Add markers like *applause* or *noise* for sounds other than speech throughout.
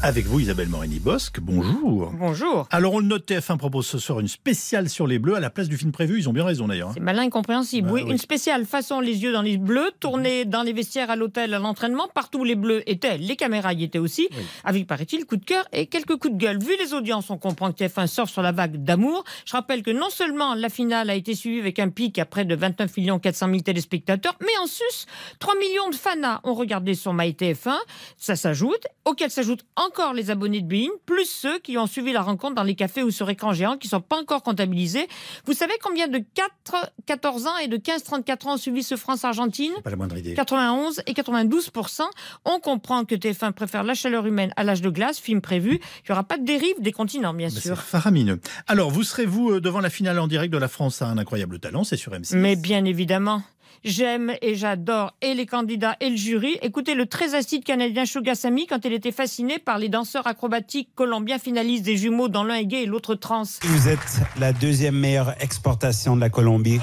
Avec vous, Isabelle Morini-Bosque, bonjour. Bonjour. Alors, on le note, TF1 propose ce soir une spéciale sur les Bleus à la place du film prévu. Ils ont bien raison d'ailleurs. hein. C'est malin et compréhensible. Bah oui, oui. une spéciale façon les yeux dans les bleus, tournée dans les vestiaires, à l'hôtel, à l'entraînement. Partout où les bleus étaient, les caméras y étaient aussi. Oui. Avec, paraît-il, coup de cœur et quelques coups de gueule. Vu les audiences, on comprend que TF1 sort sur la vague d'amour. Je rappelle que non seulement la finale a été suivie avec un pic à près de 29 400 000 téléspectateurs, mais en sus, 3 millions de fanas ont regardé sur MyTF1. Ça s'ajoute, auquel s'ajoutent encore les abonnés de Bein, plus ceux qui ont suivi la rencontre dans les cafés ou sur écran géant qui ne sont pas encore comptabilisés. Vous savez combien de 4, 14 ans et de 15-34 ans ont suivi ce France-Argentine? Pas la moindre idée. 91 et 92% On comprend que TF1 préfère la chaleur humaine à l'âge de glace, film prévu. Il n'y aura pas de dérive des continents, bien c'est sûr. faramineux. Alors, vous serez-vous euh, devant la finale en direct de la France à un incroyable talent C'est sur M6. Mais bien évidemment. J'aime et j'adore et les candidats et le jury. Écoutez le très acide canadien Sami quand il était fasciné par les danseurs acrobatiques colombiens finalistes des jumeaux dans l'un est gay et l'autre trans. Vous êtes la deuxième meilleure exportation de la Colombie.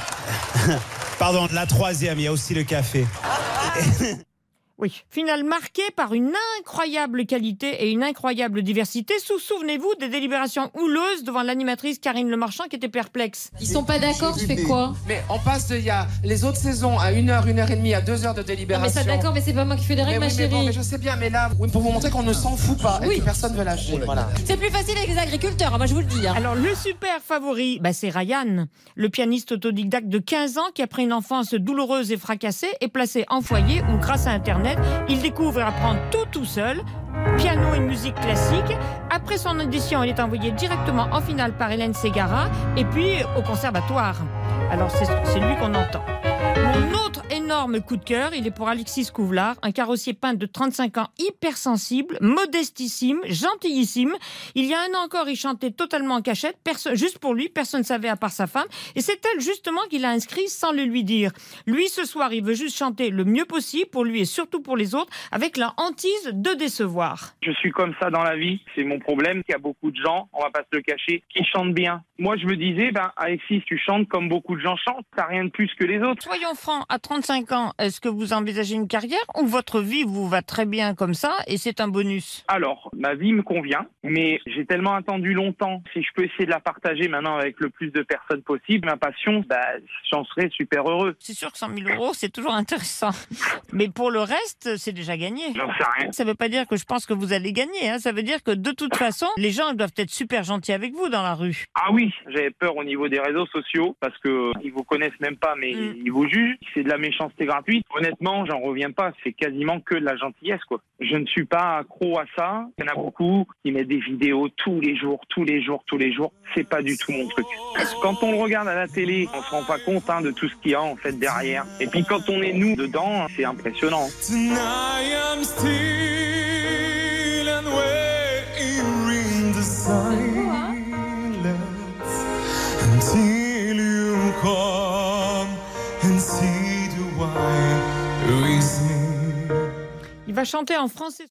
*laughs* Pardon, la troisième, il y a aussi le café. *laughs* Oui, finale marquée par une incroyable qualité et une incroyable diversité. Sou- Souvenez-vous des délibérations houleuses devant l'animatrice Karine Le Marchand qui était perplexe. Ils sont pas d'accord, tu fais quoi? Mais on passe de il y a les autres saisons à 1 heure, 1 heure et demie, à 2 heures de Non, mais délibération. ça d'accord, mais c'est pas moi qui fais des Mais règles, oui, ma mais bon, chérie. mais je sais bien, mais là, oui, pour vous montrer qu'on ne s'en fout pas et que personne ne veut lâcher. Voilà. C'est plus facile avec les agriculteurs, hein, moi je vous le dis. hein. Alors le super favori, bah, c'est Ryan, le pianiste autodidacte de 15 ans qui après une enfance douloureuse et fracassée est placé en foyer où grâce à Internet, il découvre et apprend tout tout seul. Piano et musique classique. Après son audition, il est envoyé directement en finale par Hélène Ségara et puis au conservatoire. Alors c'est c'est lui qu'on entend. Mon autre énorme coup de cœur, il est pour Alexis Couvlar, un carrossier peintre de 35 ans, hypersensible, modestissime, gentillissime. Il y a un an encore, il chantait totalement en cachette, juste pour lui, personne ne savait à part sa femme. Et c'est elle justement qui l'a inscrit sans le lui dire. Lui, ce soir, il veut juste chanter le mieux possible pour lui et surtout pour les autres, avec la hantise de décevoir. Je suis comme ça dans la vie, c'est mon problème. Il y a beaucoup de gens, on va pas se le cacher, qui chantent bien. Moi, je me disais, ben, Alexis, tu chantes comme beaucoup de gens chantent, t'as rien de plus que les autres. Soyons francs, à 35 ans, est-ce que vous envisagez une carrière ou votre vie vous va très bien comme ça et c'est un bonus? Alors, ma vie me convient, mais j'ai tellement attendu longtemps. Si je peux essayer de la partager maintenant avec le plus de personnes possible, ma passion, ben, j'en serais super heureux. C'est sûr que 100 000 euros, c'est toujours intéressant. *laughs* Mais pour le reste, c'est déjà gagné. J'en sais rien. Ça ne veut pas dire que je pense que vous allez gagner. Hein. Ça veut dire que de toute façon, les gens doivent être super gentils avec vous dans la rue. Ah oui, j'avais peur au niveau des réseaux sociaux parce que euh, ils vous connaissent même pas, mais Mm. ils vous jugent. C'est de la méchanceté gratuite. Honnêtement, j'en reviens pas. C'est quasiment que de la gentillesse, quoi. Je ne suis pas accro à ça. Il y en a beaucoup qui mettent des vidéos tous les jours, tous les jours, tous les jours. C'est pas du tout mon truc. Quand on le regarde à la télé, on se rend pas compte hein, de tout ce qu'il y a en fait derrière. Et puis quand on est nous dedans, c'est impressionnant. Il va chanter en français.